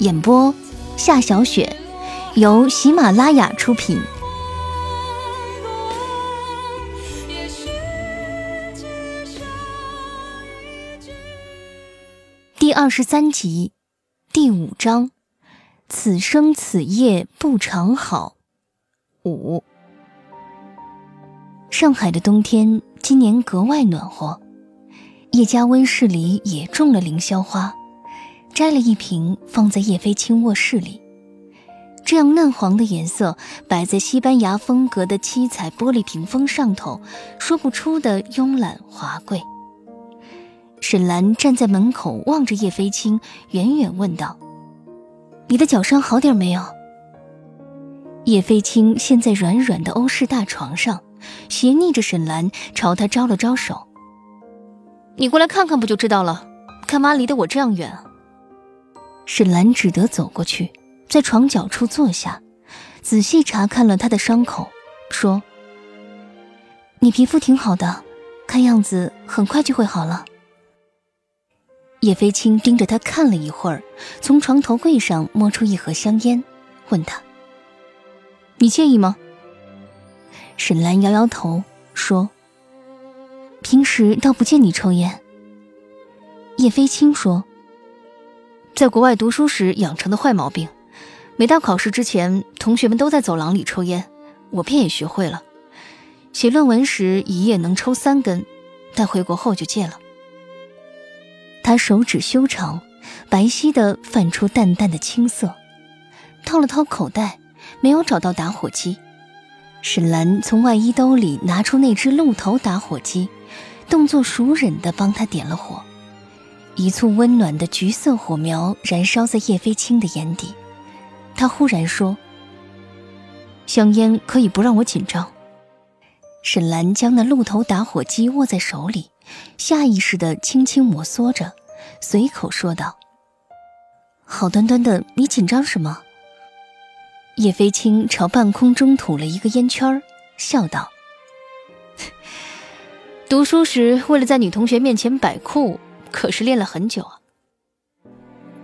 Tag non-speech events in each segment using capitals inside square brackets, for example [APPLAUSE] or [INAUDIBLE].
演播：夏小雪，由喜马拉雅出品。第二十三集，第五章：此生此夜不长好。五。上海的冬天今年格外暖和，叶家温室里也种了凌霄花。摘了一瓶，放在叶飞青卧室里。这样嫩黄的颜色，摆在西班牙风格的七彩玻璃屏风上头，说不出的慵懒华贵。沈兰站在门口望着叶飞青，远远问道：“你的脚伤好点没有？”叶飞青陷在软软的欧式大床上，斜睨着沈兰，朝他招了招手：“你过来看看不就知道了？干嘛离得我这样远？”沈兰只得走过去，在床角处坐下，仔细查看了他的伤口，说：“你皮肤挺好的，看样子很快就会好了。”叶飞青盯着他看了一会儿，从床头柜上摸出一盒香烟，问他：“你介意吗？”沈兰摇摇头，说：“平时倒不见你抽烟。”叶飞青说。在国外读书时养成的坏毛病，每到考试之前，同学们都在走廊里抽烟，我便也学会了。写论文时一夜能抽三根，但回国后就戒了。他手指修长，白皙的泛出淡淡的青色，掏了掏口袋，没有找到打火机。沈兰从外衣兜里拿出那只鹿头打火机，动作熟稔的帮他点了火。一簇温暖的橘色火苗燃烧在叶飞青的眼底，他忽然说：“香烟可以不让我紧张。”沈兰将那鹿头打火机握在手里，下意识地轻轻摩挲着，随口说道：“好端端的，你紧张什么？”叶飞青朝半空中吐了一个烟圈，笑道：“ [LAUGHS] 读书时为了在女同学面前摆酷。”可是练了很久啊。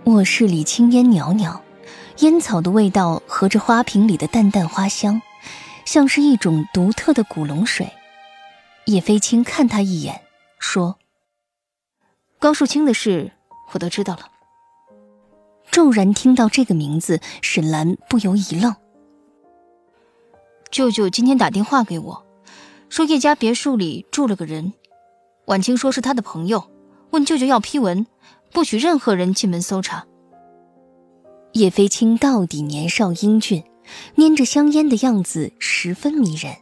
卧室里青烟袅袅，烟草的味道和着花瓶里的淡淡花香，像是一种独特的古龙水。叶飞青看他一眼，说：“高树清的事，我都知道了。”骤然听到这个名字，沈兰不由一愣。舅舅今天打电话给我，说叶家别墅里住了个人，婉清说是他的朋友。问舅舅要批文，不许任何人进门搜查。叶飞青到底年少英俊，拈着香烟的样子十分迷人。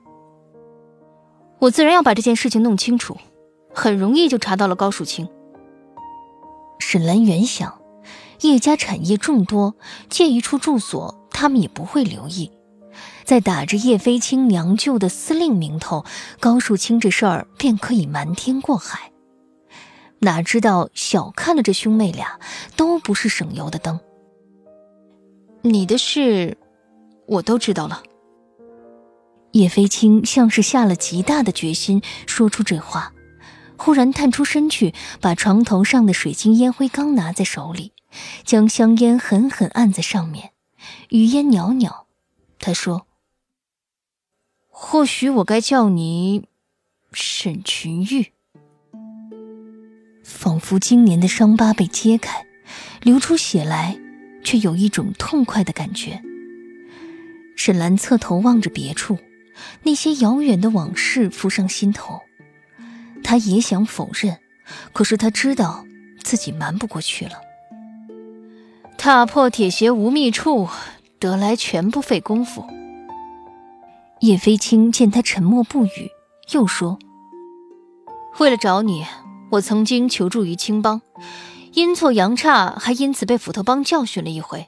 我自然要把这件事情弄清楚，很容易就查到了高树清。沈兰原想，叶家产业众多，借一处住所，他们也不会留意。再打着叶飞青娘舅的司令名头，高树清这事儿便可以瞒天过海。哪知道小看了这兄妹俩，都不是省油的灯。你的事，我都知道了。叶飞青像是下了极大的决心，说出这话，忽然探出身去，把床头上的水晶烟灰缸拿在手里，将香烟狠狠按在上面，余烟袅袅。他说：“或许我该叫你沈群玉。”仿佛今年的伤疤被揭开，流出血来，却有一种痛快的感觉。沈兰侧头望着别处，那些遥远的往事浮上心头。她也想否认，可是她知道自己瞒不过去了。踏破铁鞋无觅处，得来全不费工夫。叶飞青见他沉默不语，又说：“为了找你，我曾经求助于青帮，阴错阳差，还因此被斧头帮教训了一回。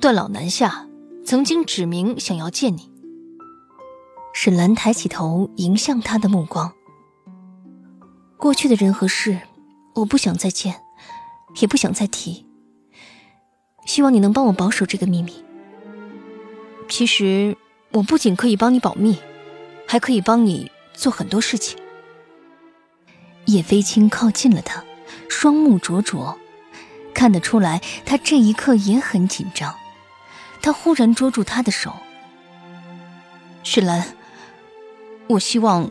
段老南下，曾经指明想要见你。”沈兰抬起头迎向他的目光。过去的人和事，我不想再见，也不想再提。希望你能帮我保守这个秘密。其实，我不仅可以帮你保密，还可以帮你做很多事情。叶飞青靠近了他，双目灼灼，看得出来他这一刻也很紧张。他忽然捉住他的手：“雪兰，我希望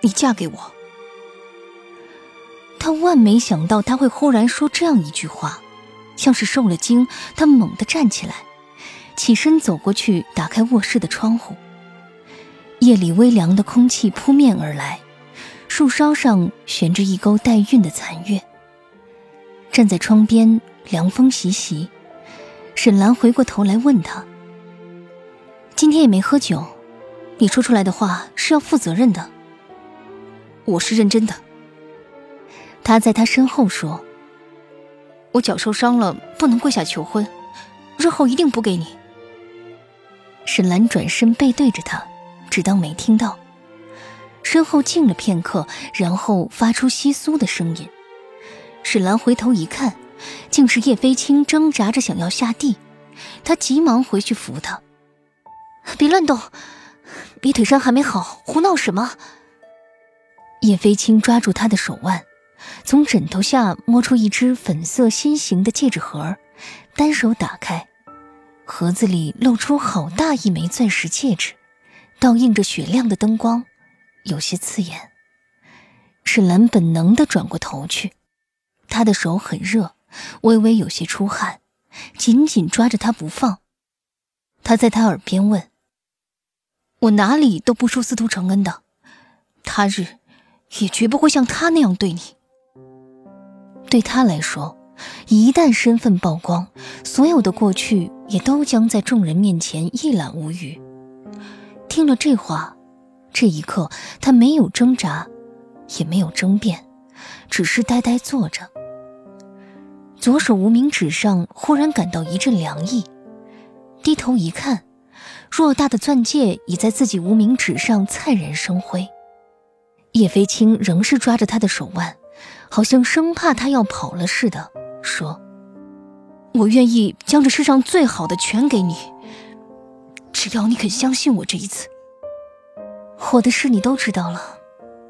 你嫁给我。”他万没想到他会忽然说这样一句话。像是受了惊，他猛地站起来，起身走过去，打开卧室的窗户。夜里微凉的空气扑面而来，树梢上悬着一钩带韵的残月。站在窗边，凉风习习。沈兰回过头来问他：“今天也没喝酒，你说出来的话是要负责任的。”“我是认真的。”他在他身后说。我脚受伤了，不能跪下求婚，日后一定补给你。沈兰转身背对着他，只当没听到。身后静了片刻，然后发出窸窣的声音。沈兰回头一看，竟是叶飞青挣扎着想要下地，他急忙回去扶他：“别乱动，你腿伤还没好，胡闹什么？”叶飞青抓住他的手腕。从枕头下摸出一只粉色心形的戒指盒，单手打开，盒子里露出好大一枚钻石戒指，倒映着雪亮的灯光，有些刺眼。沈兰本能地转过头去，他的手很热，微微有些出汗，紧紧抓着他不放。他在他耳边问：“我哪里都不输司徒承恩的，他日也绝不会像他那样对你。”对他来说，一旦身份曝光，所有的过去也都将在众人面前一览无余。听了这话，这一刻他没有挣扎，也没有争辩，只是呆呆坐着。左手无名指上忽然感到一阵凉意，低头一看，偌大的钻戒已在自己无名指上灿然生辉。叶飞青仍是抓着他的手腕。好像生怕他要跑了似的，说：“我愿意将这世上最好的全给你，只要你肯相信我这一次。我的事你都知道了，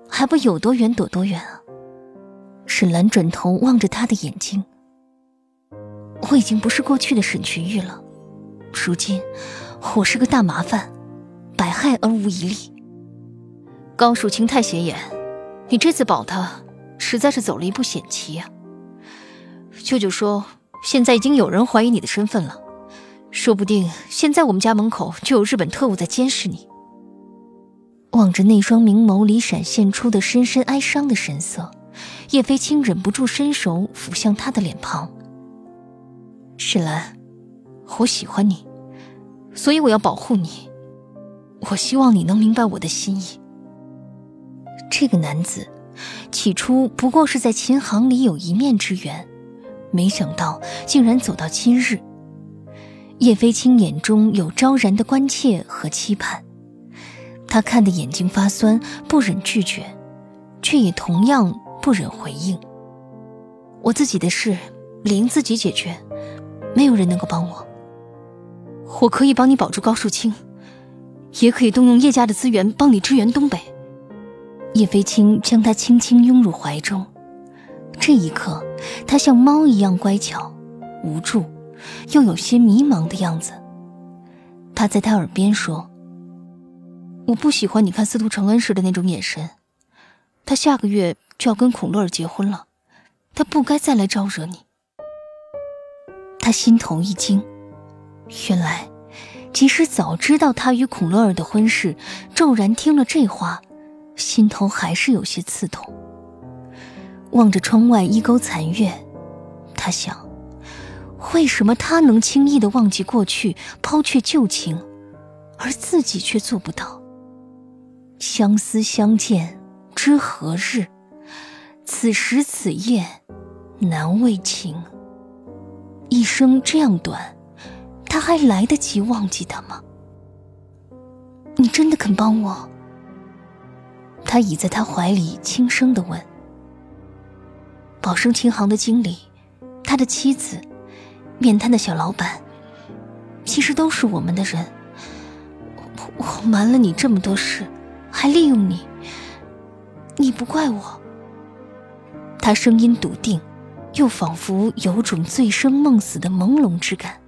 还不有多远躲多远啊？”沈兰转头望着他的眼睛：“我已经不是过去的沈群玉了，如今我是个大麻烦，百害而无一利。高树清太显眼，你这次保他。”实在是走了一步险棋呀！舅舅说，现在已经有人怀疑你的身份了，说不定现在我们家门口就有日本特务在监视你。望着那双明眸里闪现出的深深哀伤的神色，叶飞青忍不住伸手抚向他的脸庞。世兰，我喜欢你，所以我要保护你。我希望你能明白我的心意。这个男子。起初不过是在琴行里有一面之缘，没想到竟然走到今日。叶飞青眼中有昭然的关切和期盼，他看得眼睛发酸，不忍拒绝，却也同样不忍回应。我自己的事，理应自己解决，没有人能够帮我。我可以帮你保住高树清，也可以动用叶家的资源帮你支援东北。叶飞青将他轻轻拥入怀中，这一刻，他像猫一样乖巧、无助，又有些迷茫的样子。他在他耳边说：“我不喜欢你看司徒承恩时的那种眼神。他下个月就要跟孔乐儿结婚了，他不该再来招惹你。”他心头一惊，原来，即使早知道他与孔乐儿的婚事，骤然听了这话，心头还是有些刺痛。望着窗外一钩残月，他想：为什么他能轻易的忘记过去，抛却旧情，而自己却做不到？相思相见知何日？此时此夜难为情。一生这样短，他还来得及忘记他吗？你真的肯帮我？他倚在他怀里，轻声的问。宝生琴行的经理，他的妻子，面瘫的小老板，其实都是我们的人。我瞒了你这么多事，还利用你，你不怪我。他声音笃定。又仿佛有种醉生梦死的朦胧之感。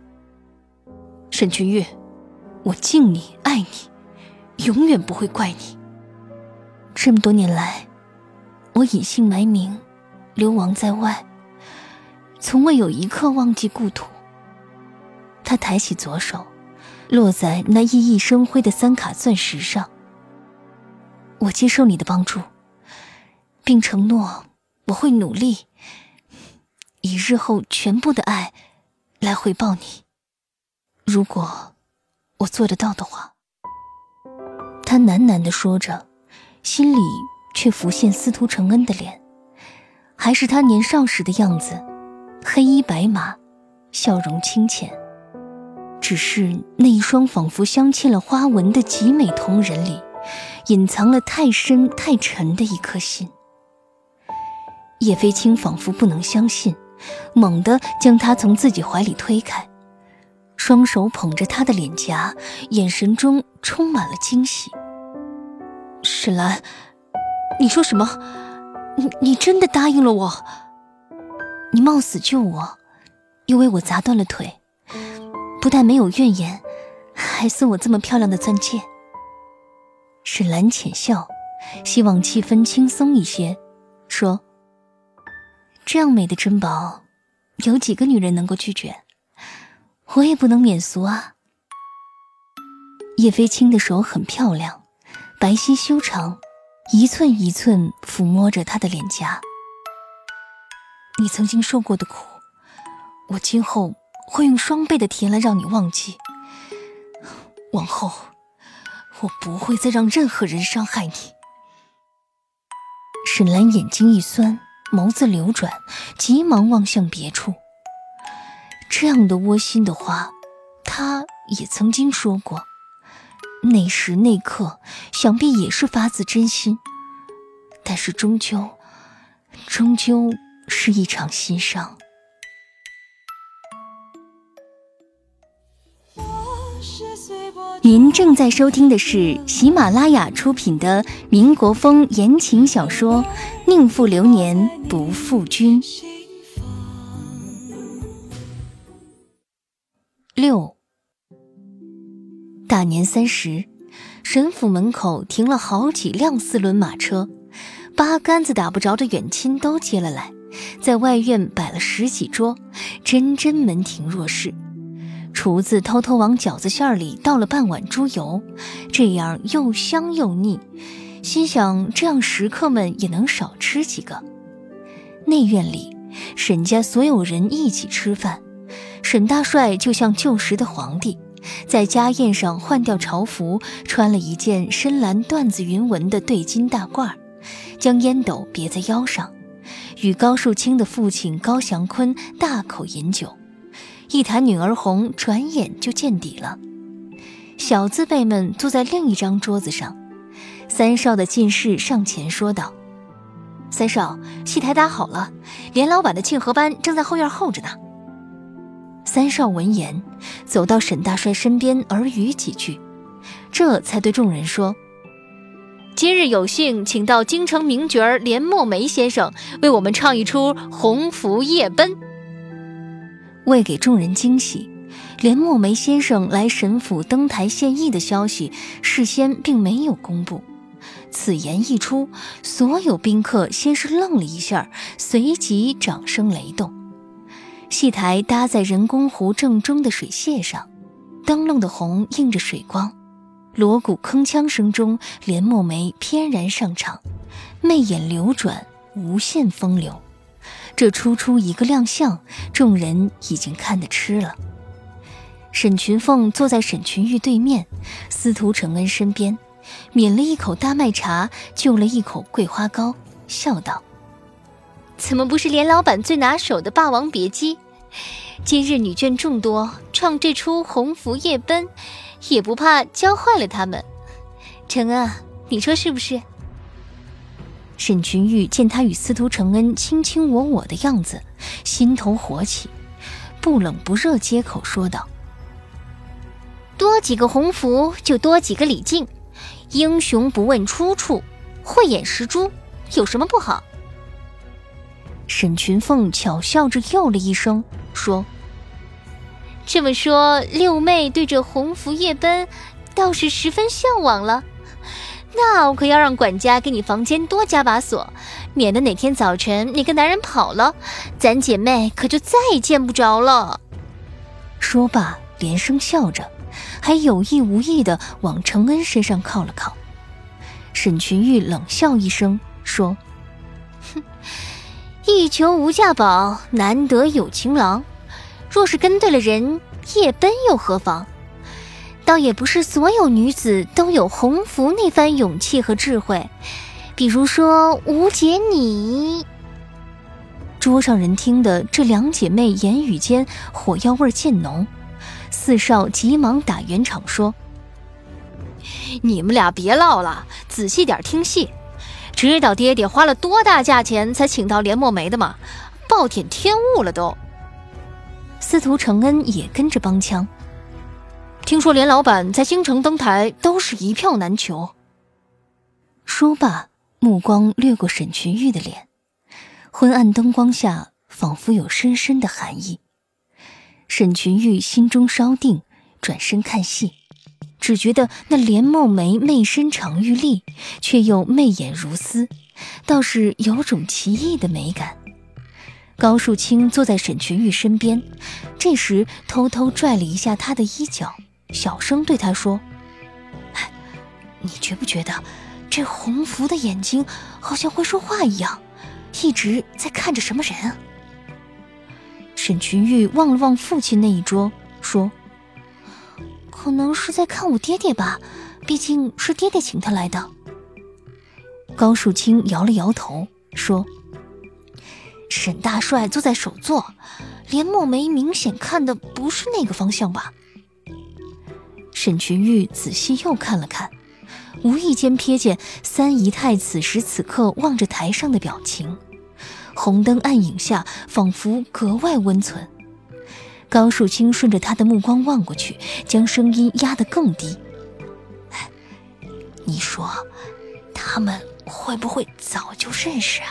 沈君月，我敬你，爱你，永远不会怪你。这么多年来，我隐姓埋名，流亡在外，从未有一刻忘记故土。他抬起左手，落在那熠熠生辉的三卡钻石上。我接受你的帮助，并承诺我会努力。以日后全部的爱来回报你。如果我做得到的话，他喃喃的说着，心里却浮现司徒承恩的脸，还是他年少时的样子，黑衣白马，笑容清浅。只是那一双仿佛镶嵌了花纹的极美瞳仁里，隐藏了太深太沉的一颗心。叶飞青仿佛不能相信。猛地将他从自己怀里推开，双手捧着他的脸颊，眼神中充满了惊喜。沈兰，你说什么？你你真的答应了我？你冒死救我，又为我砸断了腿，不但没有怨言，还送我这么漂亮的钻戒。沈兰浅笑，希望气氛轻松一些，说。这样美的珍宝，有几个女人能够拒绝？我也不能免俗啊。叶飞青的手很漂亮，白皙修长，一寸一寸抚摸着她的脸颊。你曾经受过的苦，我今后会用双倍的甜来让你忘记。往后，我不会再让任何人伤害你。沈兰眼睛一酸。眸子流转，急忙望向别处。这样的窝心的话，他也曾经说过。那时那刻，想必也是发自真心。但是终究，终究是一场心伤。您正在收听的是喜马拉雅出品的民国风言情小说《宁负流年不负君》六。大年三十，沈府门口停了好几辆四轮马车，八竿子打不着的远亲都接了来，在外院摆了十几桌，真真门庭若市。厨子偷偷往饺子馅里倒了半碗猪油，这样又香又腻。心想这样食客们也能少吃几个。内院里，沈家所有人一起吃饭。沈大帅就像旧时的皇帝，在家宴上换掉朝服，穿了一件深蓝缎子云纹的对襟大褂，将烟斗别在腰上，与高树清的父亲高祥坤大口饮酒。一坛女儿红转眼就见底了。小字辈们坐在另一张桌子上，三少的进士上前说道：“三少，戏台搭好了，连老板的庆贺班正在后院候着呢。”三少闻言，走到沈大帅身边耳语几句，这才对众人说：“今日有幸请到京城名角连墨梅先生为我们唱一出《鸿福夜奔》。”为给众人惊喜，连墨梅先生来沈府登台献艺的消息事先并没有公布。此言一出，所有宾客先是愣了一下，随即掌声雷动。戏台搭在人工湖正中的水榭上，灯笼的红映着水光。锣鼓铿锵声中，连墨梅翩然上场，媚眼流转，无限风流。这初出一个亮相，众人已经看得痴了。沈群凤坐在沈群玉对面，司徒承恩身边，抿了一口大麦茶，就了一口桂花糕，笑道：“怎么不是连老板最拿手的《霸王别姬》？今日女眷众多，唱这出《鸿福夜奔》，也不怕教坏了他们。承恩，你说是不是？”沈群玉见他与司徒承恩卿卿我我的样子，心头火起，不冷不热接口说道：“多几个鸿福，就多几个李靖。英雄不问出处，慧眼识珠，有什么不好？”沈群凤巧笑着又了一声，说：“这么说，六妹对这鸿福夜奔，倒是十分向往了。”那我可要让管家给你房间多加把锁，免得哪天早晨那个男人跑了，咱姐妹可就再也见不着了。说罢，连声笑着，还有意无意的往承恩身上靠了靠。沈群玉冷笑一声，说：“哼，一求无价宝，难得有情郎。若是跟对了人，夜奔又何妨？”倒也不是所有女子都有鸿福那番勇气和智慧，比如说吴姐你。桌上人听得这两姐妹言语间火药味渐浓，四少急忙打圆场说：“你们俩别唠了，仔细点听戏。知道爹爹花了多大价钱才请到连墨梅的吗？暴殄天物了都。”司徒承恩也跟着帮腔。听说连老板在京城登台都是一票难求。说罢，目光掠过沈群玉的脸，昏暗灯光下仿佛有深深的寒意。沈群玉心中稍定，转身看戏，只觉得那连墨梅媚身长玉立，却又媚眼如丝，倒是有种奇异的美感。高树清坐在沈群玉身边，这时偷偷拽了一下他的衣角。小声对他说：“你觉不觉得这鸿福的眼睛好像会说话一样，一直在看着什么人？”沈群玉望了望父亲那一桌，说：“可能是在看我爹爹吧，毕竟是爹爹请他来的。”高树清摇了摇头，说：“沈大帅坐在首座，连墨梅明显看的不是那个方向吧？”沈群玉仔细又看了看，无意间瞥见三姨太此时此刻望着台上的表情，红灯暗影下仿佛格外温存。高树清顺着他的目光望过去，将声音压得更低：“你说，他们会不会早就认识啊？”